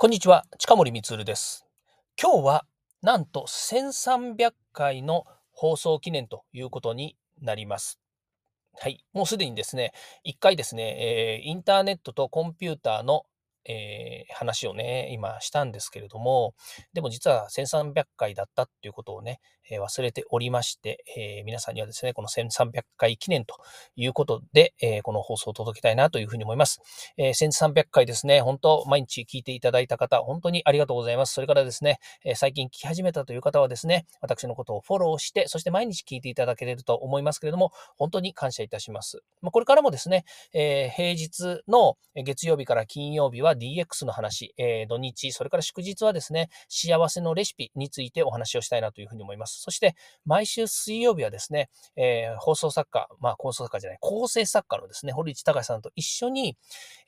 こんにちは、近森光です。今日はなんと1300回の放送記念ということになります。はい、もうすでにですね、1回ですね、えー、インターネットとコンピューターのえー、話をね、今したんですけれども、でも実は1300回だったっていうことをね、え、忘れておりまして、え、皆さんにはですね、この1300回記念ということで、えこの放送を届けたいなというふうに思います。え1300回ですね、本当毎日聞いていただいた方、本当にありがとうございます。それからですね、え最近聞き始めたという方はですね、私のことをフォローして、そして毎日聞いていただけれると思いますけれども、本当に感謝いたします。ま、これからもですね、え平日の月曜日から金曜日は DX の話、え、土日、それから祝日はですね、幸せのレシピについてお話をしたいなというふうに思います。そして、毎週水曜日はですね、えー、放送作家、まあ、放送作家じゃない、構成作家のですね、堀内隆さんと一緒に、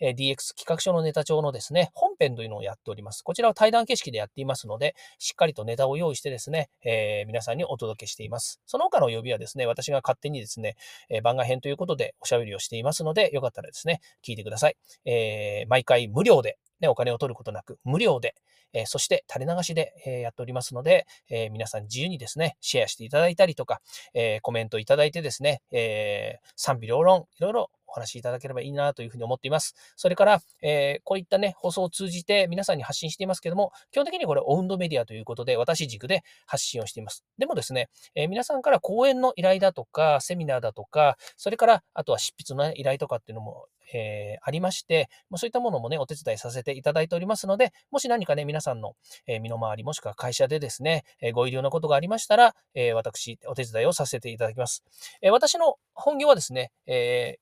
えー、DX 企画書のネタ帳のですね、本編というのをやっております。こちらは対談形式でやっていますので、しっかりとネタを用意してですね、えー、皆さんにお届けしています。その他の曜日はですね、私が勝手にですね、え、番外編ということでおしゃべりをしていますので、よかったらですね、聞いてください。え、毎回無料で、ね、お金を取ることなく、無料で、え、そして垂れ流しで、え、やっておりますので、え、皆さん自由にですね、シェアしていただいたりとか、えコメントいただいてですね、え賛否両論、いろいろお話しいただければいいなというふうに思っています。それから、えー、こういったね、放送を通じて皆さんに発信していますけども、基本的にこれオウンドメディアということで、私軸で発信をしています。でもですね、えー、皆さんから講演の依頼だとか、セミナーだとか、それから、あとは執筆の、ね、依頼とかっていうのも、えー、ありまして、まそういったものもね、お手伝いさせていただいておりますので、もし何かね、皆さんの、え身の回り、もしくは会社でですね、えご医療のことがありましたら、え私、お手伝いをさせていただきます。え私の本業はですね、え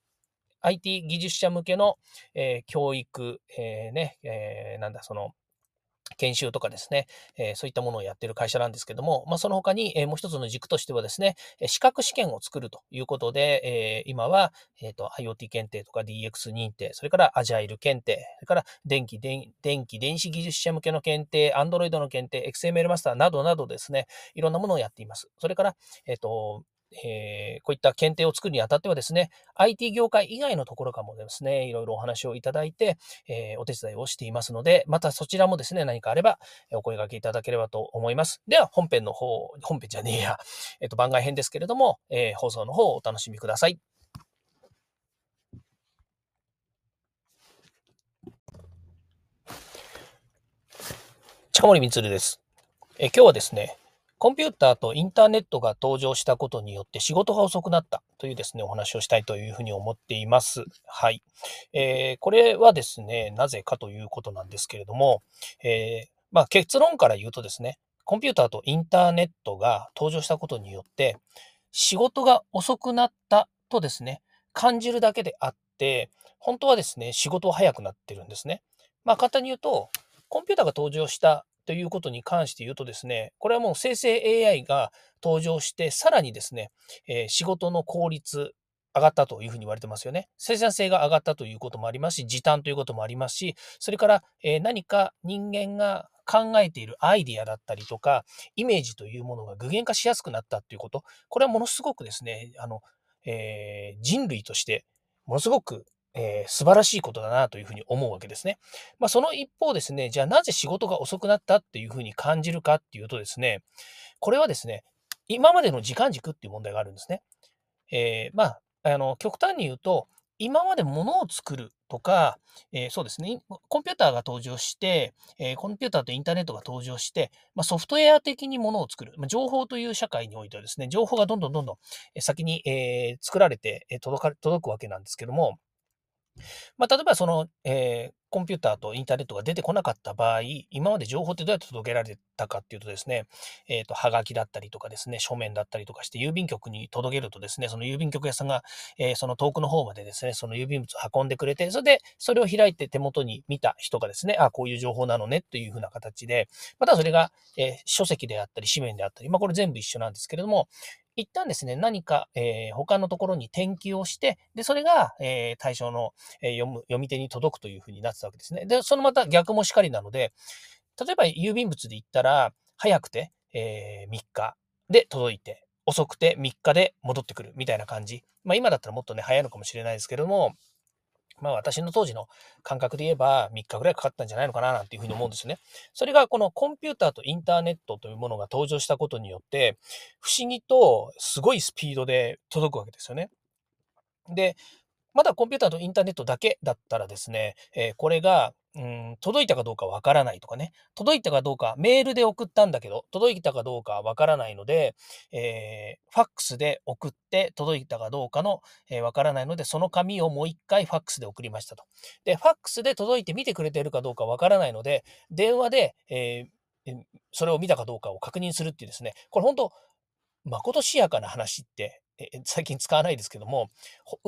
IT 技術者向けの、え、教育、え、ね、え、なんだ、その、研修とかですね、え、そういったものをやっている会社なんですけども、まあ、その他に、え、もう一つの軸としてはですね、資格試験を作るということで、え、今は、えーと、IoT 検定とか DX 認定、それからアジャイル検定、それから電気、電気、電子技術者向けの検定、Android の検定、XML マスターなどなどですね、いろんなものをやっています。それから、えっ、と、えー、こういった検定を作るにあたってはですね、IT 業界以外のところからもですね、いろいろお話をいただいて、えー、お手伝いをしていますので、またそちらもですね、何かあればお声掛けいただければと思います。では、本編の方、本編じゃねえや、えっ、ー、と、番外編ですけれども、え放送の方をお楽しみください。近森光です。え今日はですね、コンピューターとインターネットが登場したことによって仕事が遅くなったというですね、お話をしたいというふうに思っています。はい。えー、これはですね、なぜかということなんですけれども、えー、まあ、結論から言うとですね、コンピューターとインターネットが登場したことによって、仕事が遅くなったとですね、感じるだけであって、本当はですね、仕事は早くなってるんですね。まあ、簡単に言うと、コンピューターが登場したということに関して言うとですね、これはもう生成 AI が登場して、さらにですね、えー、仕事の効率、上がったというふうに言われてますよね。生産性が上がったということもありますし、時短ということもありますし、それから、えー、何か人間が考えているアイディアだったりとか、イメージというものが具現化しやすくなったということ、これはものすごくですね、あの、えー、人類としてものすごくえー、素晴らしいことだなというふうに思うわけですね。まあ、その一方ですね、じゃあなぜ仕事が遅くなったっていうふうに感じるかっていうとですね、これはですね、今までの時間軸っていう問題があるんですね。えー、まあ、あの、極端に言うと、今まで物を作るとか、えー、そうですね、コンピューターが登場して、えー、コンピューターとインターネットが登場して、まあ、ソフトウェア的に物を作る、まあ、情報という社会においてはですね、情報がどんどんどんどん先に、えー、作られて届か届くわけなんですけども、まあ、例えばその、えー、コンピューターとインターネットが出てこなかった場合、今まで情報ってどうやって届けられたかっていうとですね、えっ、ー、と、はがきだったりとかですね、書面だったりとかして、郵便局に届けるとですね、その郵便局屋さんが、えー、その遠くの方までですね、その郵便物を運んでくれて、それで、それを開いて手元に見た人がですね、あ、こういう情報なのね、というふうな形で、またそれが、えー、書籍であったり、紙面であったり、まあ、これ全部一緒なんですけれども、一旦ですね、何か、えー、他のところに転記をして、で、それが、えー、対象の、えー、読む、読み手に届くというふうになってたわけですね。で、そのまた逆もしかりなので、例えば郵便物で言ったら、早くて、えー、3日で届いて、遅くて3日で戻ってくるみたいな感じ。まあ今だったらもっとね、早いのかもしれないですけども、まあ私の当時の感覚で言えば3日ぐらいかかったんじゃないのかななんていうふうに思うんですよね。それがこのコンピューターとインターネットというものが登場したことによって、不思議とすごいスピードで届くわけですよね。で、まだコンピューターとインターネットだけだったらですね、えー、これが、うん、届いたかどうかわからないとかね、届いたかどうか、メールで送ったんだけど、届いたかどうかわからないので、えー、ファックスで送って届いたかどうかのわ、えー、からないので、その紙をもう一回ファックスで送りましたと。で、ファックスで届いて見てくれてるかどうかわからないので、電話で、えー、それを見たかどうかを確認するっていうですね、これ本当、まことしやかな話って 最近使わないですけども、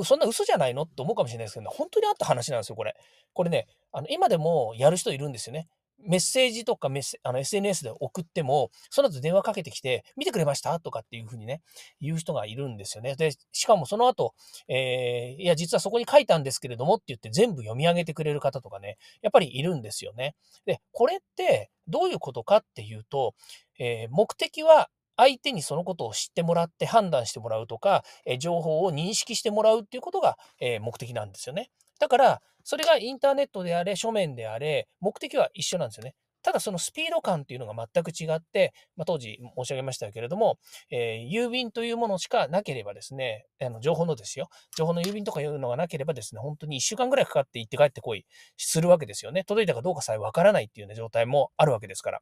そんな嘘じゃないの？って思うかもしれないですけど、ね、本当にあった話なんですよ、これ。これね、あの今でもやる人いるんですよね。メッセージとかメッセあの SNS で送っても、その後電話かけてきて、見てくれました？とかっていうふうにね、言う人がいるんですよね。で、しかもその後、えー、いや、実はそこに書いたんですけれどもって言って全部読み上げてくれる方とかね、やっぱりいるんですよね。で、これってどういうことかっていうと、えー、目的は相手にそのことを知ってもらって判断してもらうとか、え情報を認識してもらうっていうことが、え目的なんですよね。だから、それがインターネットであれ、書面であれ、目的は一緒なんですよね。ただそのスピード感っていうのが全く違って、まあ、当時申し上げましたけれども、えー、郵便というものしかなければですね、あの情報のですよ、情報の郵便とかいうのがなければですね、本当に1週間ぐらいかかって行って帰ってこいするわけですよね。届いたかどうかさえわからないっていうような状態もあるわけですから。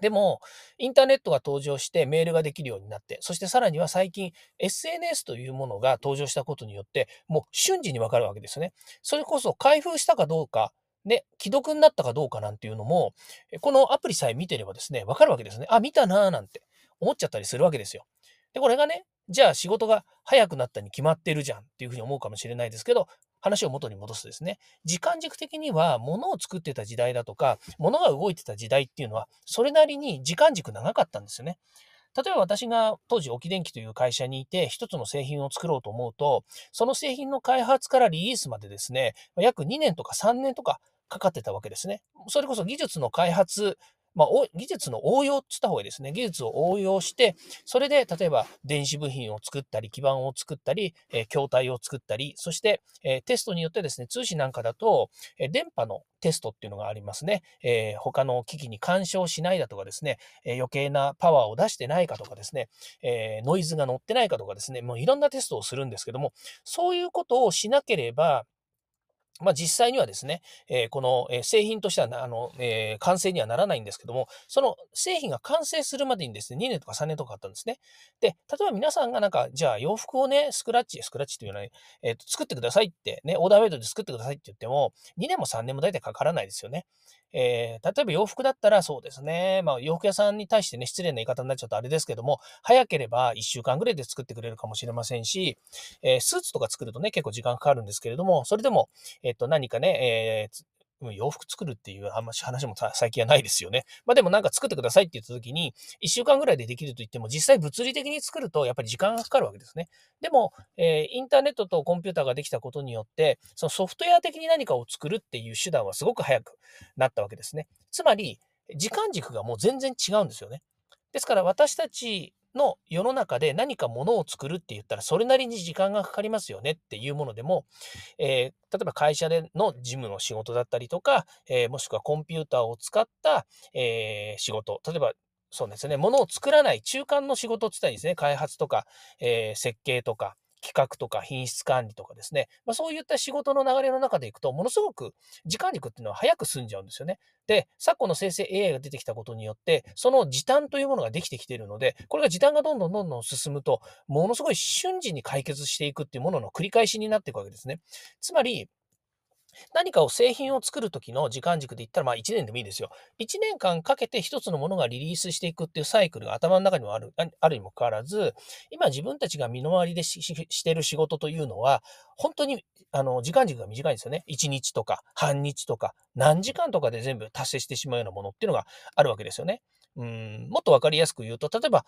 でも、インターネットが登場してメールができるようになって、そしてさらには最近 SNS というものが登場したことによって、もう瞬時にわかるわけですね。それこそ開封したかどうか、ね、既読になったかどうかなんていうのも、このアプリさえ見てればですね、わかるわけですね。あ、見たなーなんて思っちゃったりするわけですよ。で、これがね、じゃあ仕事が早くなったに決まってるじゃんっていうふうに思うかもしれないですけど、話を元に戻すとですね、時間軸的には物を作ってた時代だとか、物が動いてた時代っていうのは、それなりに時間軸長かったんですよね。例えば私が当時、沖電機という会社にいて、一つの製品を作ろうと思うと、その製品の開発からリリースまでですね、約2年とか3年とかかかってたわけですね。それこそ技術の開発まあ、技術の応用って言った方がいいですね。技術を応用して、それで例えば電子部品を作ったり、基板を作ったり、えー、筐体を作ったり、そして、えー、テストによってですね、通信なんかだと、えー、電波のテストっていうのがありますね。えー、他の機器に干渉しないだとかですね、えー、余計なパワーを出してないかとかですね、えー、ノイズが乗ってないかとかですね、もういろんなテストをするんですけども、そういうことをしなければ、まあ、実際にはですね、え、この、え製品としてはあの、え、完成にはならないんですけども、その製品が完成するまでにですね、2年とか3年とかあったんですね。で、例えば皆さんがなんか、じゃあ洋服をね、スクラッチ、スクラッチというのは、ね、えー、と作ってくださいってね、オーダーメイドで作ってくださいって言っても、2年も3年も大体かからないですよね。えー、例えば洋服だったらそうですね、まあ、洋服屋さんに対してね、失礼な言い方になっちゃうとあれですけども、早ければ1週間ぐらいで作ってくれるかもしれませんし、えー、スーツとか作るとね、結構時間かかるんですけれども、それでも、えっ、と、何かね、えー、洋服作るっていう話も最近はないですよね。まあでもなんか作ってくださいって言った時に、1週間ぐらいでできると言っても、実際物理的に作るとやっぱり時間がかかるわけですね。でも、えー、インターネットとコンピューターができたことによって、そのソフトウェア的に何かを作るっていう手段はすごく早くなったわけですね。つまり、時間軸がもう全然違うんですよね。ですから私たちの世の中で何かものを作るって言ったらそれなりに時間がかかりますよねっていうものでも、えー、例えば会社での事務の仕事だったりとか、えー、もしくはコンピューターを使った、えー、仕事、例えばそうですね、ものを作らない中間の仕事って言ったらいいですね、開発とか、え設計とか、企画とか品質管理とかですね、まあ、そういった仕事の流れの中でいくと、ものすごく時間軸っていうのは早く済んじゃうんですよね。で、昨今の生成 AI が出てきたことによって、その時短というものができてきているので、これが時短がどんどんどんどん進むと、ものすごい瞬時に解決していくっていうものの繰り返しになっていくわけですね。つまり、何かを製品を作る時の時間軸で言ったら、まあ1年でもいいですよ。1年間かけて一つのものがリリースしていくっていうサイクルが頭の中にもある、あるにもかかわらず、今自分たちが身の回りでしてる仕事というのは、本当にあの時間軸が短いんですよね。1日とか半日とか何時間とかで全部達成してしまうようなものっていうのがあるわけですよね。うん、もっとわかりやすく言うと、例えば、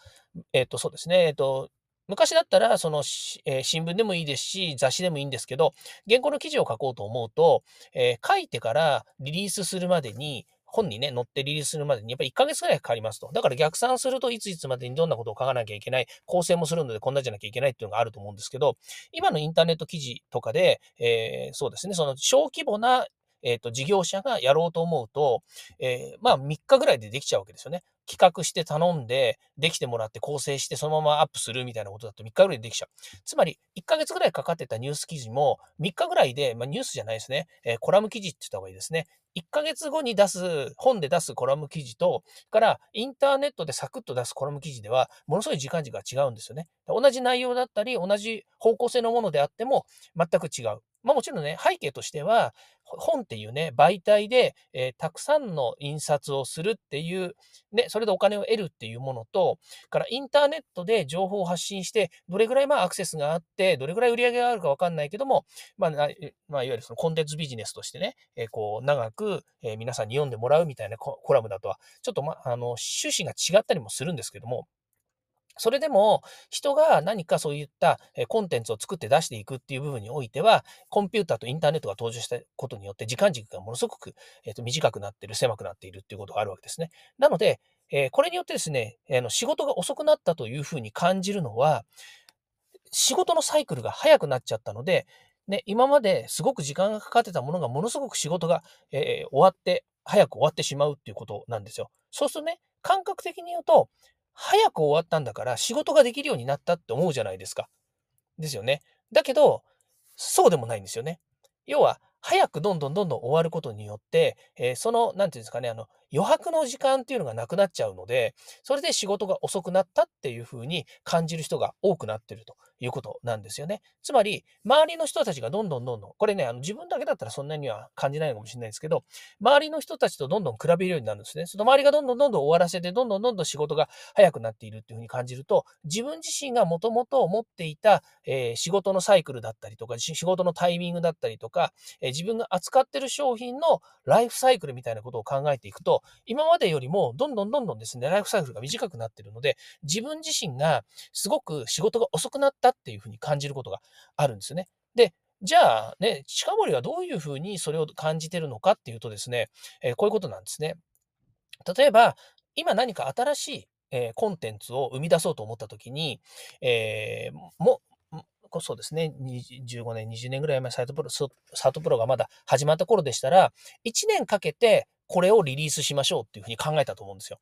えっ、ー、と、そうですね、えっ、ー、と、昔だったら、その、えー、新聞でもいいですし、雑誌でもいいんですけど、原稿の記事を書こうと思うと、えー、書いてからリリースするまでに、本にね、載ってリリースするまでにやっぱり1ヶ月ぐらいかかりますと。だから逆算するといついつまでにどんなことを書かなきゃいけない、構成もするのでこんなじゃなきゃいけないっていうのがあると思うんですけど、今のインターネット記事とかで、えー、そうですね、その小規模なえっ、ー、と、事業者がやろうと思うと、えー、まあ、3日ぐらいでできちゃうわけですよね。企画して頼んで、できてもらって構成してそのままアップするみたいなことだと3日ぐらいでできちゃう。つまり、1ヶ月ぐらいかかってたニュース記事も3日ぐらいで、まあ、ニュースじゃないですね、えー、コラム記事って言った方がいいですね。1ヶ月後に出す、本で出すコラム記事と、からインターネットでサクッと出すコラム記事では、ものすごい時間軸が違うんですよね。同じ内容だったり、同じ方向性のものであっても、全く違う。まあもちろんね、背景としては、本っていうね、媒体で、えー、たくさんの印刷をするっていう、ね、それでお金を得るっていうものと、からインターネットで情報を発信して、どれぐらいまあアクセスがあって、どれぐらい売り上げがあるかわかんないけども、まあ、まあ、いわゆるそのコンテンツビジネスとしてね、えー、こう、長く、え、皆さんに読んでもらうみたいなコラムだとは、ちょっとま、あの、趣旨が違ったりもするんですけども、それでも、人が何かそういったコンテンツを作って出していくっていう部分においては、コンピューターとインターネットが登場したことによって、時間軸がものすごく、えー、と短くなっている、狭くなっているっていうことがあるわけですね。なので、え、これによってですね、えー、仕事が遅くなったというふうに感じるのは、仕事のサイクルが早くなっちゃったので、ね、今まですごく時間がかかってたものがものすごく仕事が、え、終わって、早く終わってしまうっていうことなんですよ。そうするとね、感覚的に言うと、早く終わったんだから仕事ができるようになったって思うじゃないですか。ですよね。だけど、そうでもないんですよね。要は、早くどんどんどんどん終わることによって、えー、その、なんていうんですかね、あの、余白の時間っていうのがなくなっちゃうので、それで仕事が遅くなったっていうふうに感じる人が多くなってるということなんですよね。つまり、周りの人たちがどんどんどんどん、これね、あの自分だけだったらそんなには感じないかもしれないですけど、周りの人たちとどんどん比べるようになるんですね。その周りがどんどんどんどん終わらせて、どんどんどんどん仕事が早くなっているっていうふうに感じると、自分自身がもともと持っていた、えー、仕事のサイクルだったりとか、仕事のタイミングだったりとか、えー、自分が扱ってる商品のライフサイクルみたいなことを考えていくと、今までよりもどんどんどんどんですね、ライフサイクルが短くなってるので、自分自身がすごく仕事が遅くなったっていうふうに感じることがあるんですよね。で、じゃあね、近森はどういうふうにそれを感じてるのかっていうとですね、えー、こういうことなんですね。例えば、今何か新しい、えー、コンテンツを生み出そうと思ったときに、えー、も、そうですね、15年、20年ぐらい前、サイトプロ、サートプロがまだ始まった頃でしたら、1年かけてこれをリリースしましょうっていうふうに考えたと思うんですよ。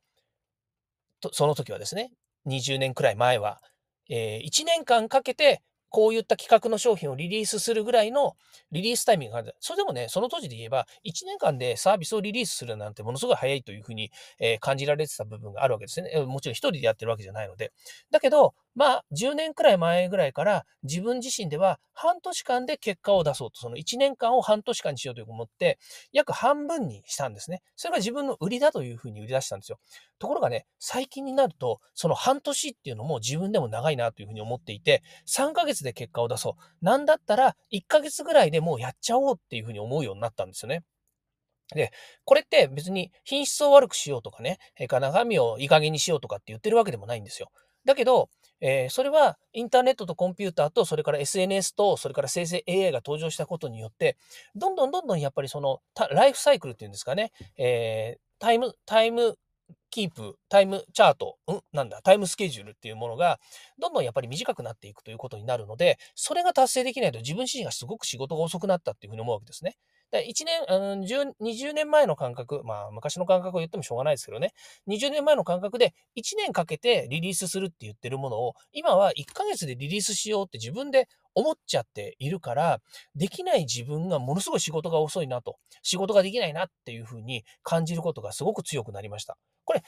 とその時はですね、20年くらい前は、えー、1年間かけてこういった企画の商品をリリースするぐらいのリリースタイミングがある。それでもね、その当時で言えば、1年間でサービスをリリースするなんてものすごい早いというふうに、え、感じられてた部分があるわけですね。もちろん一人でやってるわけじゃないので。だけど、まあ、10年くらい前ぐらいから自分自身では半年間で結果を出そうと、その1年間を半年間にしようと思って、約半分にしたんですね。それが自分の売りだというふうに売り出したんですよ。ところがね、最近になると、その半年っていうのも自分でも長いなというふうに思っていて、3ヶ月で結果を出そう。なんだったら1ヶ月ぐらいでもうやっちゃおうっていうふうに思うようになったんですよね。で、これって別に品質を悪くしようとかね、えか中身をいい加減にしようとかって言ってるわけでもないんですよ。だけど、えー、それはインターネットとコンピューターと、それから SNS と、それから生成 AI が登場したことによって、どんどんどんどんやっぱりその、ライフサイクルっていうんですかね、えー、タイム、タイムキープ、タイムチャート、うん？なんだ、タイムスケジュールっていうものが、どんどんやっぱり短くなっていくということになるので、それが達成できないと自分自身がすごく仕事が遅くなったっていうふうに思うわけですね。1年、うん、20年前の感覚、まあ昔の感覚を言ってもしょうがないですけどね、20年前の感覚で1年かけてリリースするって言ってるものを、今は1ヶ月でリリースしようって自分で思っちゃっているから、できない自分がものすごい仕事が遅いなと、仕事ができないなっていうふうに感じることがすごく強くなりました。これ、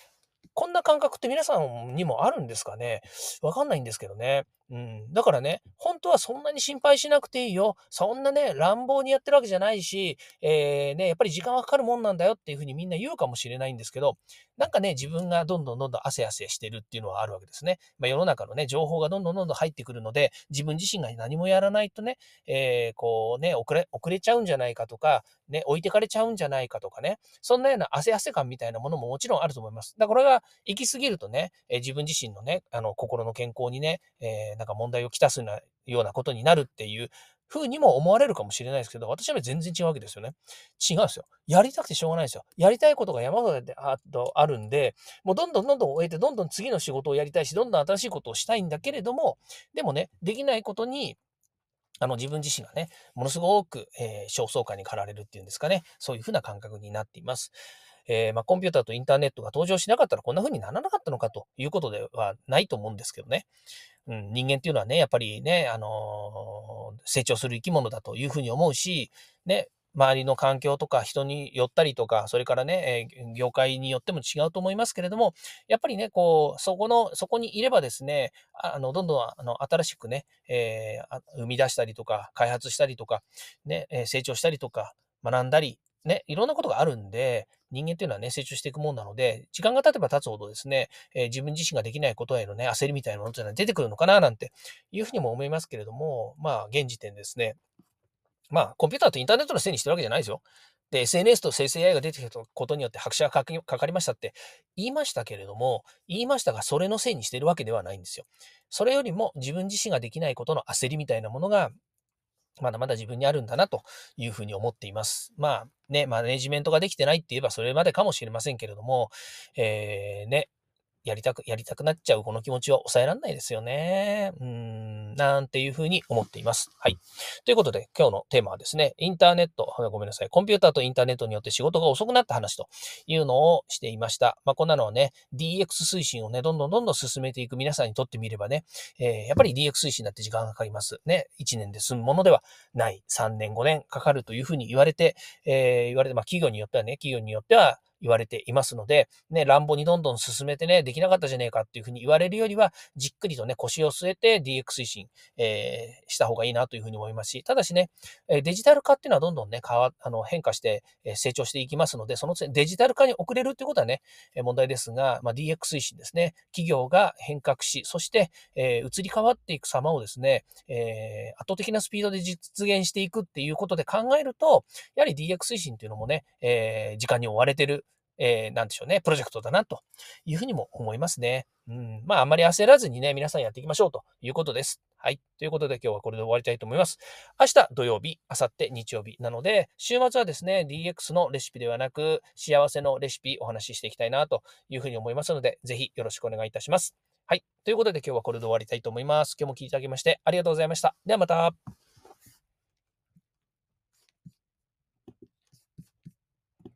こんな感覚って皆さんにもあるんですかね？わかんないんですけどね。うん。だからね、本当はそんなに心配しなくていいよ。そんなね、乱暴にやってるわけじゃないし、えー、ね、やっぱり時間はかかるもんなんだよっていうふうにみんな言うかもしれないんですけど、なんかね、自分がどんどんどんどん汗汗してるっていうのはあるわけですね。まあ、世の中のね、情報がどんどんどんどん入ってくるので、自分自身が何もやらないとね、えー、こうね、遅れ、遅れちゃうんじゃないかとか、ね、置いてかれちゃうんじゃないかとかね、そんなような汗汗感みたいなものももちろんあると思います。だからこれが行き過ぎるとね、えー、自分自身のね、あの、心の健康にね、えー、なんか問題をきたすようなことになるっていうふうにも思われるかもしれないですけど、私は全然違うわけですよね。違うんですよ。やりたくてしょうがないですよ。やりたいことが山ほどああるんで、もうどんどんどんどん終えて、どんどん次の仕事をやりたいし、どんどん新しいことをしたいんだけれども、でもね、できないことに、あの自分自身がね、ものすごく、えー、焦燥感に駆られるっていうんですかね、そういうふうな感覚になっています。えー、まあ、コンピューターとインターネットが登場しなかったらこんな風にならなかったのかということではないと思うんですけどね。うん、人間っていうのはね、やっぱりね、あのー、成長する生き物だというふうに思うし、ね、周りの環境とか人によったりとか、それからね、えー、業界によっても違うと思いますけれども、やっぱりね、こう、そこの、そこにいればですね、あの、どんどん、あの、新しくね、えー、生み出したりとか、開発したりとか、ねえ、成長したりとか、学んだり、ね、いろんなことがあるんで、人間っていうのはね、成長していくもんなので、時間が経てば経つほどですね、えー、自分自身ができないことへのね、焦りみたいなものっていうのは出てくるのかな、なんていうふうにも思いますけれども、まあ、現時点ですね、まあ、コンピューターとインターネットのせいにしてるわけじゃないですよ。で、SNS と生成 AI が出てきたことによって拍車がかかりましたって言いましたけれども、言いましたが、それのせいにしてるわけではないんですよ。それよりも自分自身ができないことの焦りみたいなものがまだまだ自分にあるんだなというふうに思っています。まあね、マネジメントができてないって言えばそれまでかもしれませんけれども、えー、ね、やりたく、やりたくなっちゃうこの気持ちは抑えられないですよね。うん、なんていうふうに思っています。はい。ということで、今日のテーマはですね、インターネット、ごめんなさい、コンピューターとインターネットによって仕事が遅くなった話というのをしていました。まあ、こんなのはね、DX 推進をね、どんどんどんどん進めていく皆さんにとってみればね、えー、やっぱり DX 推進だって時間がかかります。ね、1年で済むものではない。3年、5年かかるというふうに言われて、えー、言われて、まあ、企業によってはね、企業によっては、言われていますので、ね、乱暴にどんどん進めてね、できなかったじゃねえかっていうふうに言われるよりは、じっくりとね、腰を据えて DX 推進、えー、した方がいいなというふうに思いますし、ただしね、デジタル化っていうのはどんどんね、変わ、あの、変化して成長していきますので、そのデジタル化に遅れるっていうことはね、問題ですが、まあ、DX 推進ですね、企業が変革し、そして、えー、移り変わっていく様をですね、えー、圧倒的なスピードで実現していくっていうことで考えると、やはり DX 推進っていうのもね、えー、時間に追われてるえー、なんでしょうね、プロジェクトだなというふうにも思いますね。うん。まあ、あまり焦らずにね、皆さんやっていきましょうということです。はい。ということで今日はこれで終わりたいと思います。明日土曜日、明後日日曜日なので、週末はですね、DX のレシピではなく、幸せのレシピお話ししていきたいなというふうに思いますので、ぜひよろしくお願いいたします。はい。ということで今日はこれで終わりたいと思います。今日も聞いていただきましてありがとうございました。ではまた。